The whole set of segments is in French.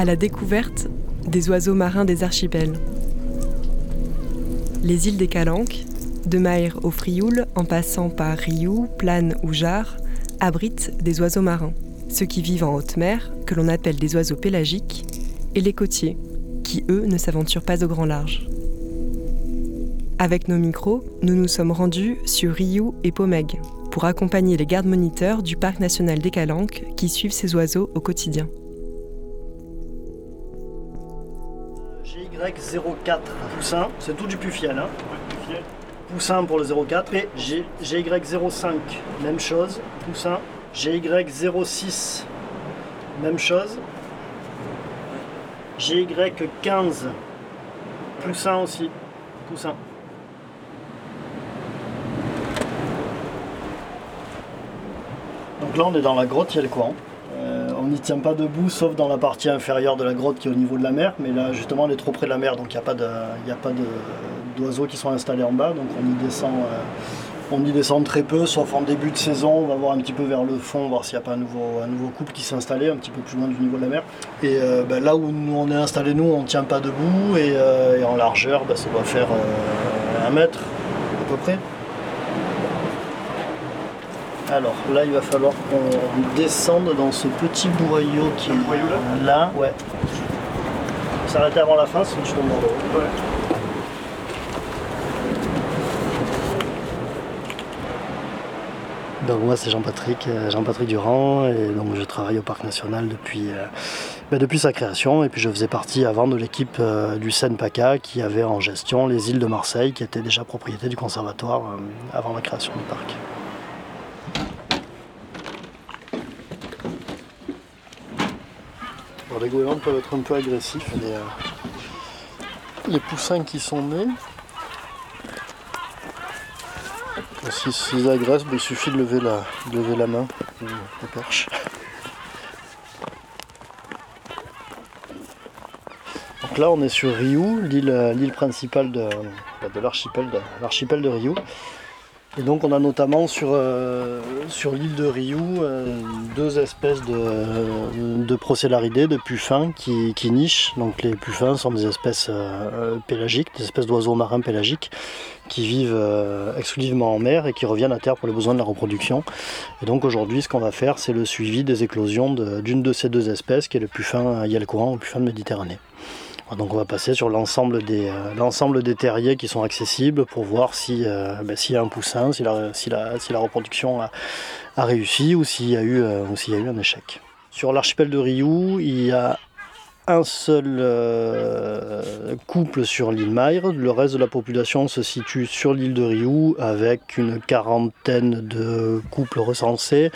À la découverte des oiseaux marins des archipels. Les îles des Calanques, de Maïr au Frioul en passant par Riou, Plane ou Jarre, abritent des oiseaux marins, ceux qui vivent en haute mer, que l'on appelle des oiseaux pélagiques, et les côtiers, qui eux ne s'aventurent pas au grand large. Avec nos micros, nous nous sommes rendus sur Riou et Pomègue pour accompagner les gardes moniteurs du parc national des Calanques qui suivent ces oiseaux au quotidien. GY04 Poussin, c'est tout du Pufiel. Hein. Poussin pour le 04 et G, GY05, même chose, Poussin. GY06, même chose. GY15, Poussin aussi, Poussin. Donc là on est dans la grotte, il y a le courant n'y tient pas debout, sauf dans la partie inférieure de la grotte qui est au niveau de la mer. Mais là, justement, on est trop près de la mer, donc il n'y a pas d'oiseaux qui sont installés en bas. Donc on y descend. Euh, on y descend très peu, sauf en début de saison. On va voir un petit peu vers le fond, voir s'il n'y a pas un nouveau, couple qui s'est installé un petit peu plus loin du niveau de la mer. Et euh, ben, là où nous, on est installé, nous, on ne tient pas debout. Et, euh, en largeur, ben, ça doit faire un mètre à peu près. Alors là, il va falloir qu'on descende dans ce petit boyau qui est là. Ouais. S'arrêter avant la fin, sinon je tombe dans l'eau. Ouais. Donc moi c'est Jean-Patrick, euh, Jean-Patrick Durand et donc je travaille au Parc National depuis, euh, ben, depuis sa création et puis je faisais partie avant de l'équipe euh, du Seine-PACA qui avait en gestion les îles de Marseille qui étaient déjà propriété du conservatoire avant la création du parc. Les goélands peuvent être un peu agressifs. Les, euh, les poussins qui sont nés, si s'ils agressent, ben, il suffit de lever la, lever la main la perche. Donc là on est sur Riou, l'île principale de, de l'archipel de, Riou. Et donc on a notamment sur, euh, l'île de Riou euh, deux espèces de, de procélaridés, de puffins qui, nichent. Donc les puffins sont des espèces euh, pélagiques, des espèces d'oiseaux marins pélagiques qui vivent exclusivement en mer et qui reviennent à terre pour les besoins de la reproduction. Et donc aujourd'hui ce qu'on va faire c'est le suivi des éclosions d'une de, ces deux espèces qui est le puffin courant ou puffin de Méditerranée. Donc on va passer sur l'ensemble des, euh, terriers qui sont accessibles pour voir euh, ben, s'il y a un poussin, si la, si reproduction a, réussi ou s'il y, a eu, euh, y a eu un échec. Sur l'archipel de Riou, il y a un seul euh, couple sur l'île Maire. Le reste de la population se situe sur l'île de Riou avec une quarantaine de couples recensés.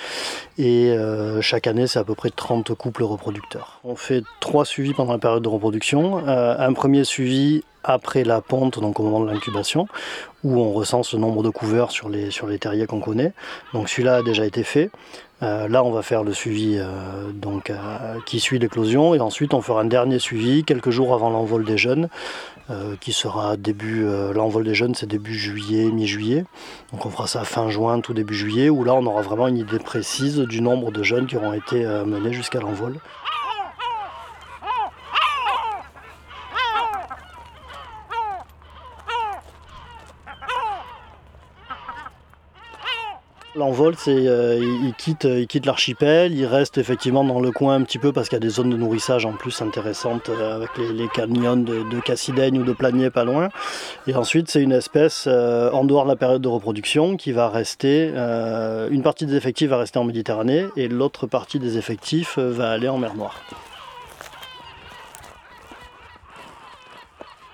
Et euh, chaque année, c'est à peu près 30 couples reproducteurs. On fait trois suivis pendant la période de reproduction. Euh, un premier suivi après la ponte, donc au moment de l'incubation, où on recense le nombre de couverts sur les, sur les terriers qu'on connaît. Donc celui-là a déjà été fait. Euh, là, on va faire le suivi euh, donc, euh, qui suit l'éclosion et ensuite on fera un dernier suivi quelques jours avant l'envol des jeunes, qui sera début. l'envol des jeunes, c'est début juillet, mi-juillet. Donc on fera ça fin juin, tout début juillet, où là on aura vraiment une idée précise du nombre de jeunes qui auront été menés jusqu'à l'envol. L'envol, c'est euh, il, quitte, il quitte l'archipel, il reste effectivement dans le coin un petit peu parce qu'il y a des zones de nourrissage en plus intéressantes euh, avec les, canyons de, de ou de Planier pas loin. Et ensuite, c'est une espèce euh, en dehors de la période de reproduction qui va rester, une partie des effectifs va rester en Méditerranée et l'autre partie des effectifs va aller en mer Noire.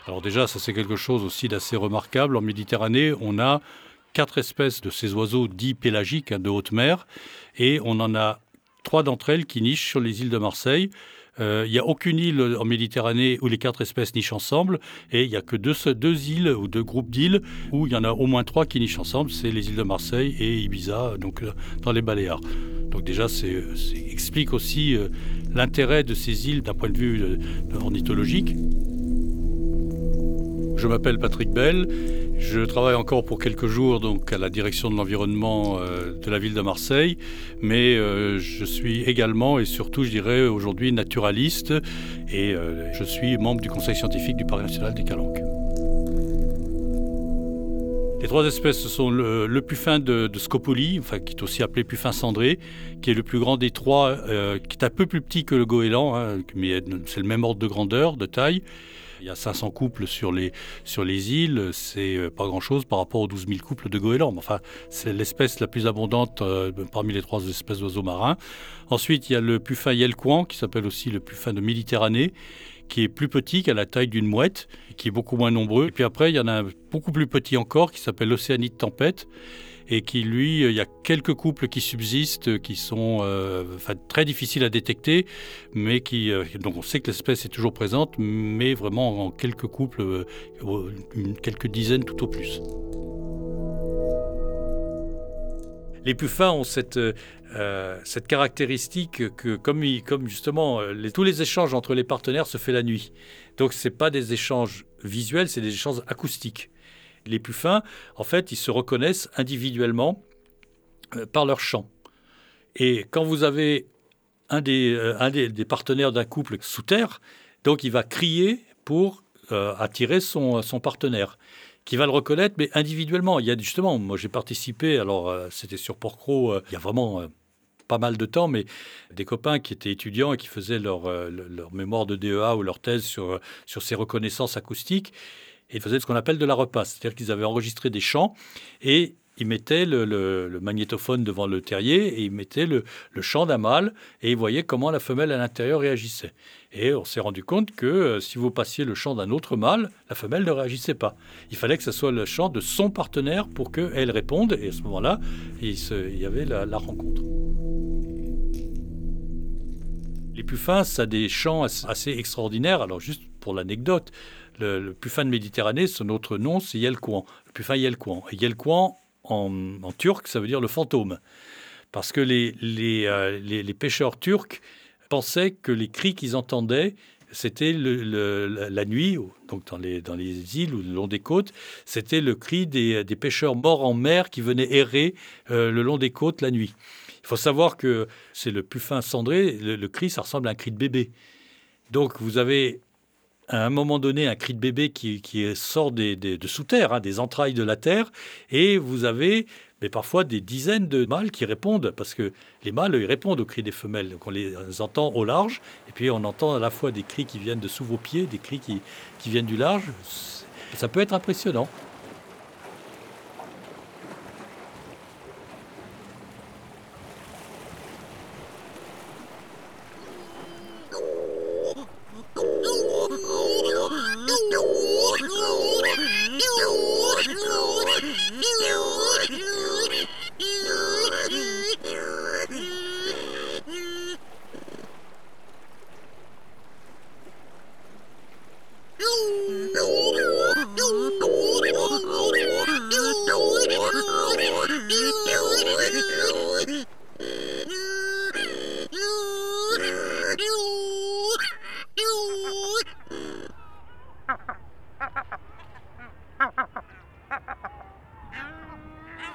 Alors déjà, ça c'est quelque chose aussi d'assez remarquable. En Méditerranée, on a quatre espèces de ces oiseaux dits pélagiques hein, de haute mer, et on en a trois d'entre elles qui nichent sur les îles de Marseille. Euh, il n'y a aucune île en Méditerranée où les quatre espèces nichent ensemble, et il n'y a que deux, îles ou deux groupes d'îles où il y en a au moins trois qui nichent ensemble, c'est les îles de Marseille et Ibiza, donc euh, dans les Baléares. Donc déjà, ça explique aussi euh, l'intérêt de ces îles d'un point de vue ornithologique. Je m'appelle Patrick Bell. Je travaille encore pour quelques jours donc à la direction de l'environnement euh, de la ville de Marseille, mais euh, je suis également et surtout, je dirais aujourd'hui naturaliste et euh, je suis membre du conseil scientifique du Parc national des Calanques. Les trois espèces, ce sont le, puffin de, de, Scopoli, enfin, qui est aussi appelé puffin cendré, qui est le plus grand des trois, qui est un peu plus petit que le goéland, hein, mais c'est le même ordre de grandeur, de taille. Il y a 500 couples sur les, sur les îles, c'est euh, pas grand-chose par rapport aux 12 000 couples de goélands. Enfin, c'est l'espèce la plus abondante euh, parmi les trois espèces d'oiseaux marins. Ensuite, il y a le puffin yelkouan, qui s'appelle aussi le puffin de Méditerranée, qui est plus petit, qui a la taille d'une mouette, qui est beaucoup moins nombreux. Et puis après, il y en a un beaucoup plus petit encore, qui s'appelle l'océanite tempête, et qui, lui, il y a quelques couples qui subsistent, qui sont euh, très difficiles à détecter, mais qui, euh, donc on sait que l'espèce est toujours présente, mais vraiment en quelques couples, euh, quelques dizaines tout au plus. Les puffins ont cette, caractéristique que, comme, comme justement tous les échanges entre les partenaires se fait la nuit, donc ce pas des échanges visuels, c'est des échanges acoustiques. Les puffins, en fait, ils se reconnaissent individuellement euh, par leur chant. Et quand vous avez un des, euh, partenaires d'un couple sous terre, donc il va crier pour euh, attirer son, partenaire qui va le reconnaître, mais individuellement. Il y a justement, moi j'ai participé, alors c'était sur Porcro, il y a vraiment pas mal de temps, mais des copains qui étaient étudiants et qui faisaient leur, mémoire de DEA ou leur thèse sur ces reconnaissances acoustiques ils faisaient ce qu'on appelle de la repasse. C'est-à-dire qu'ils avaient enregistré des chants et ils mettaient le, magnétophone devant le terrier et ils mettaient le, chant d'un mâle et ils voyaient comment la femelle à l'intérieur réagissait. Et on s'est rendu compte que euh, si vous passiez le chant d'un autre mâle, la femelle ne réagissait pas. Il fallait que ce soit le chant de son partenaire pour qu'elle réponde et à ce moment-là, il, y avait la rencontre. Les puffins, ça a des chants assez extraordinaires. Alors juste pour l'anecdote, le, puffin de Méditerranée, son autre nom, c'est Yelkouan, le puffin Yelkouan. Et Yelkouan, en, turc, ça veut dire le fantôme. Parce que les, euh, les, les, pêcheurs turcs pensaient que les cris qu'ils entendaient, c'était la nuit, donc dans les, dans les îles ou le long des côtes, c'était le cri des, des, pêcheurs morts en mer qui venaient errer euh, le long des côtes la nuit. Il faut savoir que c'est le puffin cendré, le, le, cri, ça ressemble à un cri de bébé. Donc vous avez à un moment donné un cri de bébé qui, sort des, de sous terre, hein, des entrailles de la terre, et vous avez mais parfois des dizaines de mâles qui répondent, parce que les mâles, ils répondent aux cris des femelles. Donc on les entend au large, et puis on entend à la fois des cris qui viennent de sous vos pieds, des cris qui, qui viennent du large. Ça peut être impressionnant.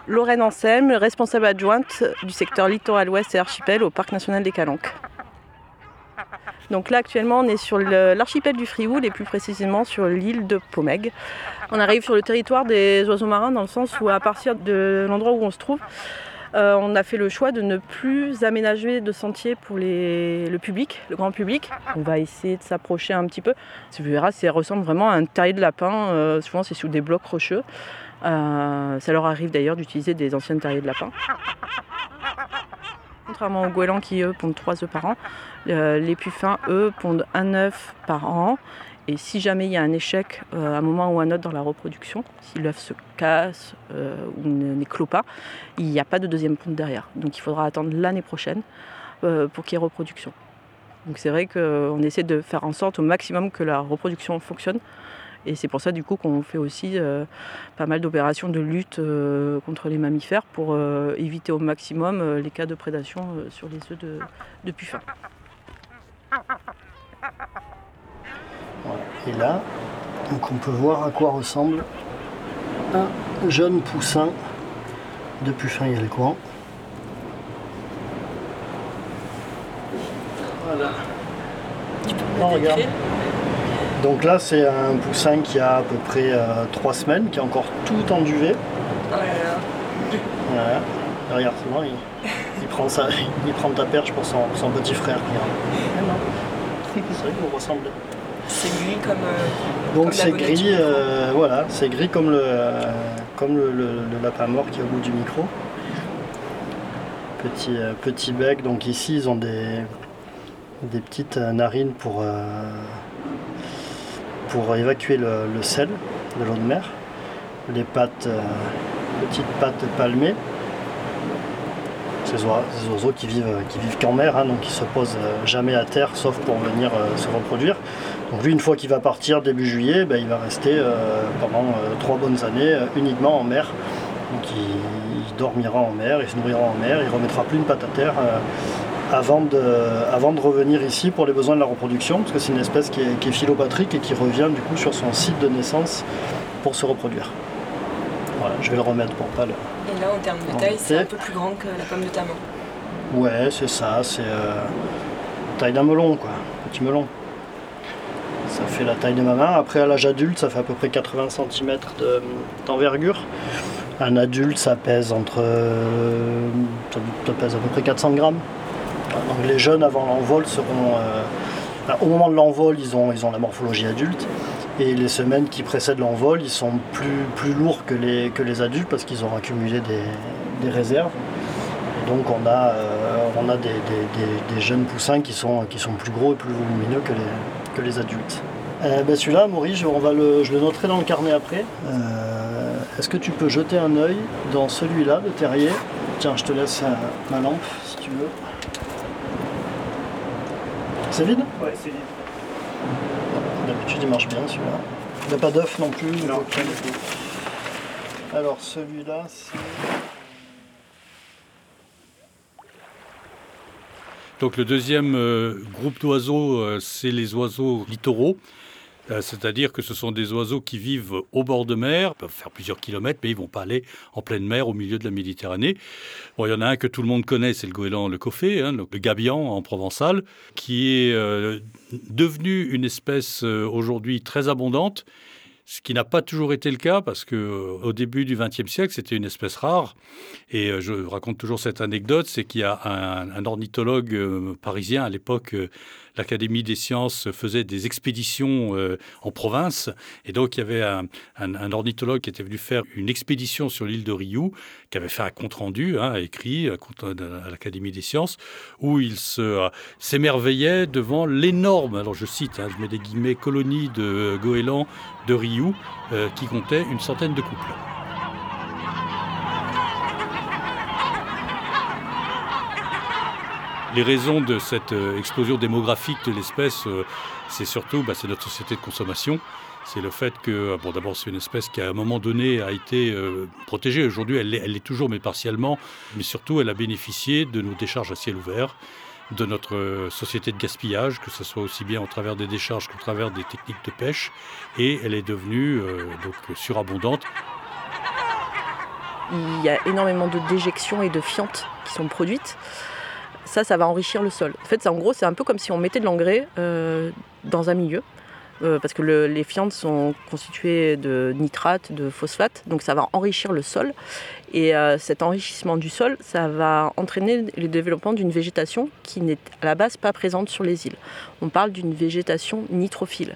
Lorraine Anselme, responsable adjointe du secteur littoral ouest et archipel au Parc national des Calanques. Donc là actuellement on est sur l'archipel du Frioul et plus précisément sur l'île de Pomègue. On arrive sur le territoire des oiseaux marins dans le sens où à partir de l'endroit où on se trouve, euh, on a fait le choix de ne plus aménager de sentiers pour le public, le grand public. On va essayer de s'approcher un petit peu. Tu verras, ça ressemble vraiment à un terrier de lapin. Euh, souvent c'est sous des blocs rocheux. Euh, ça leur arrive d'ailleurs d'utiliser des anciennes terriers de lapin. Contrairement aux goélands qui, eux, pondent 3 œufs par an, euh, les puffins, eux, pondent un œuf par an. Et si jamais il y a un échec euh, à un moment ou à un autre dans la reproduction, si l'œuf se casse ou n'éclot pas, il n'y a pas de deuxième ponte derrière. Donc il faudra attendre l'année prochaine pour qu'il y ait reproduction. Donc c'est vrai qu'on essaie de faire en sorte au maximum que la reproduction fonctionne. Et c'est pour ça du coup qu'on fait aussi pas mal d'opérations de lutte contre les mammifères pour éviter au maximum les cas de prédation sur les œufs de, de puffins. Et là, donc on peut voir à quoi ressemble un jeune poussin de puffin coin. Voilà. regarde. Donc là, c'est un poussin qui a à peu près 3 euh, semaines, qui est encore tout enduré. Voilà. Regarde, c'est bon, il, prend il prend ta perche pour son, petit frère. C'est vrai qu'il ressemble. C'est gris comme. Euh, Donc c'est gris, euh, voilà, c'est gris comme le comme le, lapin mort qui est au bout du micro. Petit, euh, petit bec, donc ici ils ont des, des petites narines pour, pour évacuer le, sel de l'eau de mer. Les pattes, petites pattes palmées. Ces oiseaux, qui vivent, qui vivent qu'en mer, hein, donc ils se posent jamais à terre sauf pour venir se reproduire. Donc lui, une fois qu'il va partir début juillet, ben, il va rester euh, pendant euh, trois bonnes années euh, uniquement en mer. Donc il, dormira en mer, il se nourrira en mer, il remettra plus une patte à terre avant, de, avant de revenir ici pour les besoins de la reproduction, parce que c'est une espèce qui est, qui philopatrique et qui revient du coup sur son site de naissance pour se reproduire. Voilà, je vais le remettre pour pas le. Et là, en termes de taille, c'est un peu plus grand que la pomme de ta main. Ouais, c'est ça, c'est taille d'un melon, quoi, petit melon. Ça fait la taille de ma main. Après, à l'âge adulte, ça fait à peu près 80 cm d'envergure. Un adulte, ça pèse entre. ça pèse à peu près 400 grammes. Donc les jeunes avant l'envol seront. Euh, au moment de l'envol, ils ont, ils ont la morphologie adulte. Et les semaines qui précèdent l'envol, ils sont plus, plus lourds que les, que les adultes parce qu'ils ont accumulé des, réserves. Et donc on a, euh, on a des, jeunes poussins qui sont, qui sont plus gros et plus volumineux que les, les adultes. Euh, ben celui-là, Maurice, on va le, je le noterai dans le carnet après. Est-ce que tu peux jeter un œil dans celui-là de terrier? Tiens, je te laisse ma lampe si tu veux. C'est vide Ouais, c'est vide. D'habitude, il marche bien celui-là. Il n'y a pas d'œuf non plus Non, Alors, celui-là, c'est. Donc le deuxième euh, groupe d'oiseaux, euh, c'est les oiseaux littoraux. Euh, c'est-à-dire que ce sont des oiseaux qui vivent au bord de mer, peuvent faire plusieurs kilomètres, mais ils vont pas aller en pleine mer au milieu de la Méditerranée. Bon, il y en a un que tout le monde connaît, c'est le goéland le coffet, hein, le gabian en provençal, qui est devenu une espèce aujourd'hui très abondante ce qui n'a pas toujours été le cas parce que euh, au début du XXe siècle, c'était une espèce rare. Et euh, je raconte toujours cette anecdote, c'est qu'il y a un, ornithologue euh, parisien à l'époque l'Académie des sciences faisait des expéditions euh, en province. Et donc, il y avait un, ornithologue qui était venu faire une expédition sur l'île de Riou, qui avait fait un compte-rendu, hein, écrit à l'Académie des sciences, où il euh, s'émerveillait devant l'énorme, alors je cite, hein, je mets des guillemets, colonie de goélands de Riou, euh, qui comptait une centaine de couples. Les raisons de cette euh, explosion démographique de l'espèce, euh, c'est surtout bah, c'est notre société de consommation. C'est le fait que, euh, bon, d'abord, c'est une espèce qui, à un moment donné, a été protégée. Aujourd'hui, elle l'est toujours, mais partiellement. Mais surtout, elle a bénéficié de nos décharges à ciel ouvert, de notre société de gaspillage, que ce soit aussi bien au travers des décharges qu'au travers des techniques de pêche. Et elle est devenue donc surabondante. Il y a énormément de déjections et de fientes qui sont produites ça, ça va enrichir le sol. En fait, en gros, c'est un peu comme si on mettait de l'engrais euh, dans un milieu. Euh, parce que les fientes sont constituées de nitrates, de phosphates, donc ça va enrichir le sol. Et euh, cet enrichissement du sol, ça va entraîner le développement d'une végétation qui n'est à la base pas présente sur les îles. On parle d'une végétation nitrophile.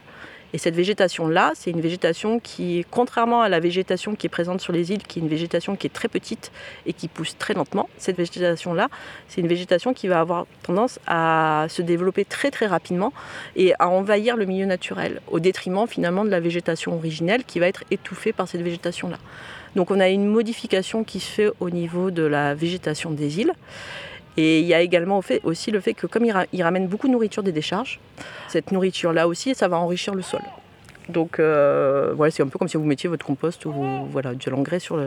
Et cette végétation-là, c'est une végétation qui, contrairement à la végétation qui est présente sur les îles, qui est une végétation qui est très petite et qui pousse très lentement, cette végétation-là, c'est une végétation qui va avoir tendance à se développer très très rapidement et à envahir le milieu naturel, au détriment finalement de la végétation originelle qui va être étouffée par cette végétation-là. Donc on a une modification qui se fait au niveau de la végétation des îles. Et il y a également aussi le fait que comme ils ramènent beaucoup de nourriture des décharges, cette nourriture-là aussi, ça va enrichir le sol. Donc euh, voilà, c'est un peu comme si vous mettiez votre compost ou voilà, de l'engrais sur,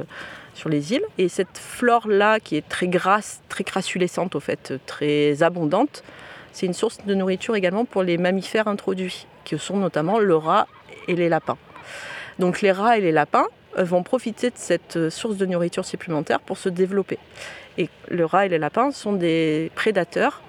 sur les îles. Et cette flore-là, qui est très grasse, très crassulescente au fait, très abondante, c'est une source de nourriture également pour les mammifères introduits, qui sont notamment le rat et les lapins. Donc les rats et les lapins vont profiter de cette euh, source de nourriture supplémentaire pour se développer. Et le rat et les lapins sont des prédateurs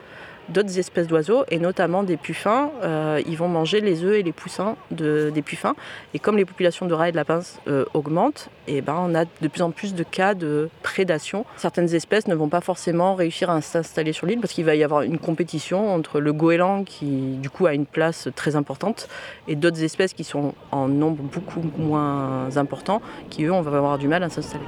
d'autres espèces d'oiseaux et notamment des puffins. Euh, ils vont manger les œufs et les poussins des puffins. Et comme les populations de rats et de lapins euh, augmentent, et eh ben, on a de plus en plus de cas de prédation. Certaines espèces ne vont pas forcément réussir à s'installer sur l'île parce qu'il va y avoir une compétition entre le goéland qui du coup a une place très importante et d'autres espèces qui sont en nombre beaucoup moins important qui eux on va avoir du mal à s'installer.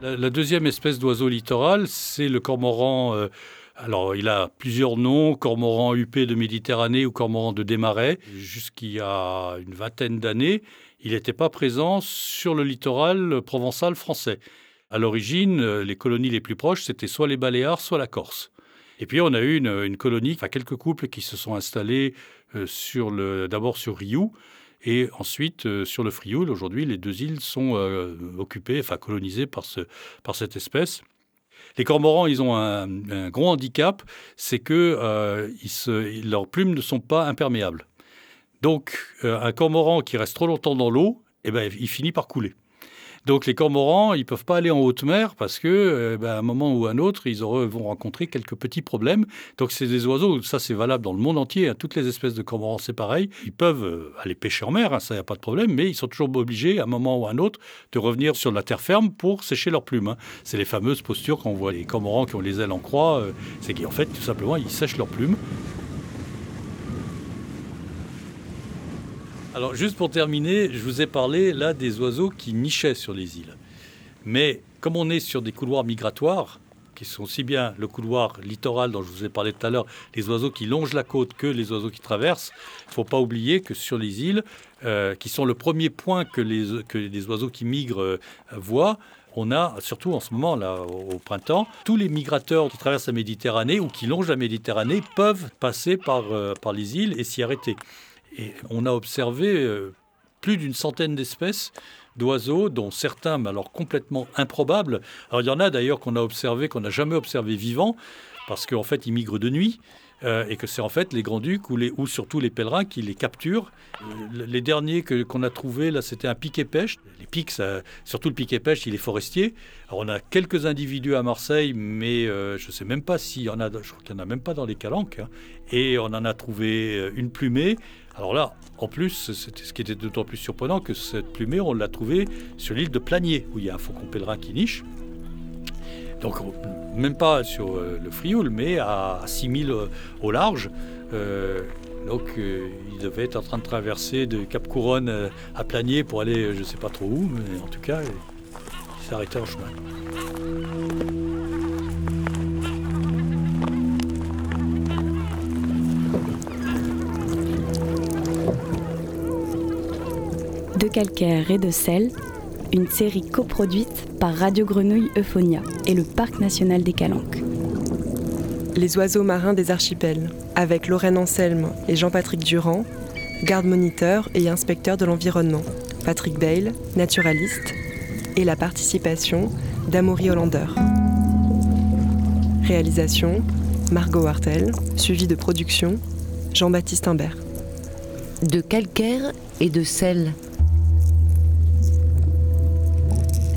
La, deuxième espèce d'oiseau littoral, c'est le cormoran. Euh, alors, il a plusieurs noms, cormoran huppé de Méditerranée ou cormoran de Desmarais. Jusqu'il y a une vingtaine d'années, il n'était pas présent sur le littoral provençal français. À l'origine, euh, les colonies les plus proches, c'était soit les Baléares, soit la Corse. Et puis on a eu une, colonie, enfin quelques couples qui se sont installés euh, d'abord sur Rioux, et ensuite, euh, sur le Frioul, aujourd'hui, les deux îles sont euh, occupées, enfin colonisées par, ce, par cette espèce. Les cormorans, ils ont un, gros handicap, c'est que euh, leurs plumes ne sont pas imperméables. Donc, un cormoran qui reste trop longtemps dans l'eau, eh ben, il finit par couler. Donc les cormorans, ils peuvent pas aller en haute mer parce que, euh, ben, à un moment ou à un autre, ils vont rencontrer quelques petits problèmes. Donc c'est des oiseaux, ça c'est valable dans le monde entier. Toutes les espèces de cormorans, c'est pareil. Ils peuvent euh, aller pêcher en mer, hein, ça n'y a pas de problème, mais ils sont toujours obligés, à un moment ou à un autre, de revenir sur la terre ferme pour sécher leurs plumes. Hein. C'est les fameuses postures qu'on voit les cormorans qui ont les ailes en croix. Euh, c'est qu'en fait, tout simplement, ils sèchent leurs plumes. Alors juste pour terminer, je vous ai parlé là des oiseaux qui nichaient sur les îles. Mais comme on est sur des couloirs migratoires, qui sont si bien le couloir littoral dont je vous ai parlé tout à l'heure, les oiseaux qui longent la côte que les oiseaux qui traversent, il ne faut pas oublier que sur les îles, euh, qui sont le premier point que les, oiseaux qui migrent euh, voient, on a, surtout en ce moment, là, au, printemps, tous les migrateurs qui traversent la Méditerranée ou qui longent la Méditerranée peuvent passer par, euh, par les îles et s'y arrêter. Et on a observé euh, plus d'une centaine d'espèces d'oiseaux, dont certains, mais alors complètement improbables. Alors il y en a d'ailleurs qu'on a observé, qu'on n'a jamais observé vivants, parce qu'en fait ils migrent de nuit. Euh, et que c'est en fait les grands-ducs ou, surtout les pèlerins qui les capturent. Euh, les derniers que, qu'on a trouvés, là, c'était un piquet-pêche. Les pics, surtout le piquet-pêche, il est forestier. Alors, on a quelques individus à Marseille, mais je ne sais même pas s'il y en a, je crois qu'il n'y en a même pas dans les calanques. Hein. Et on en a trouvé une plumée. Alors là, en plus, ce qui était d'autant plus surprenant que cette plumée, on l'a trouvée sur l'île de Planier, où il y a un faucon pèlerin qui niche. Donc, même pas sur euh, le Frioul, mais à 6000 euh, au large. Euh, donc, il devait être en train de traverser de Cap Couronne à Planier pour aller, je ne sais pas trop où, mais en tout cas, il s'est arrêté en chemin. De calcaire et de sel, une série coproduite par Radio Grenouille Euphonia et le Parc national des Calanques. Les oiseaux marins des archipels, avec Lorraine Anselme et Jean-Patrick Durand, garde-moniteur et inspecteur de l'environnement, Patrick Bale, naturaliste, et la participation d'Amaury Hollander. Réalisation Margot Hartel, suivi de production Jean-Baptiste Imbert. De calcaire et de sel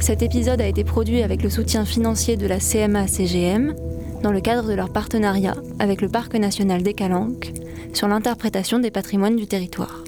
Cet épisode a été produit avec le soutien financier de la CMA-CGM dans le cadre de leur partenariat avec le Parc national des Calanques sur l'interprétation des patrimoines du territoire.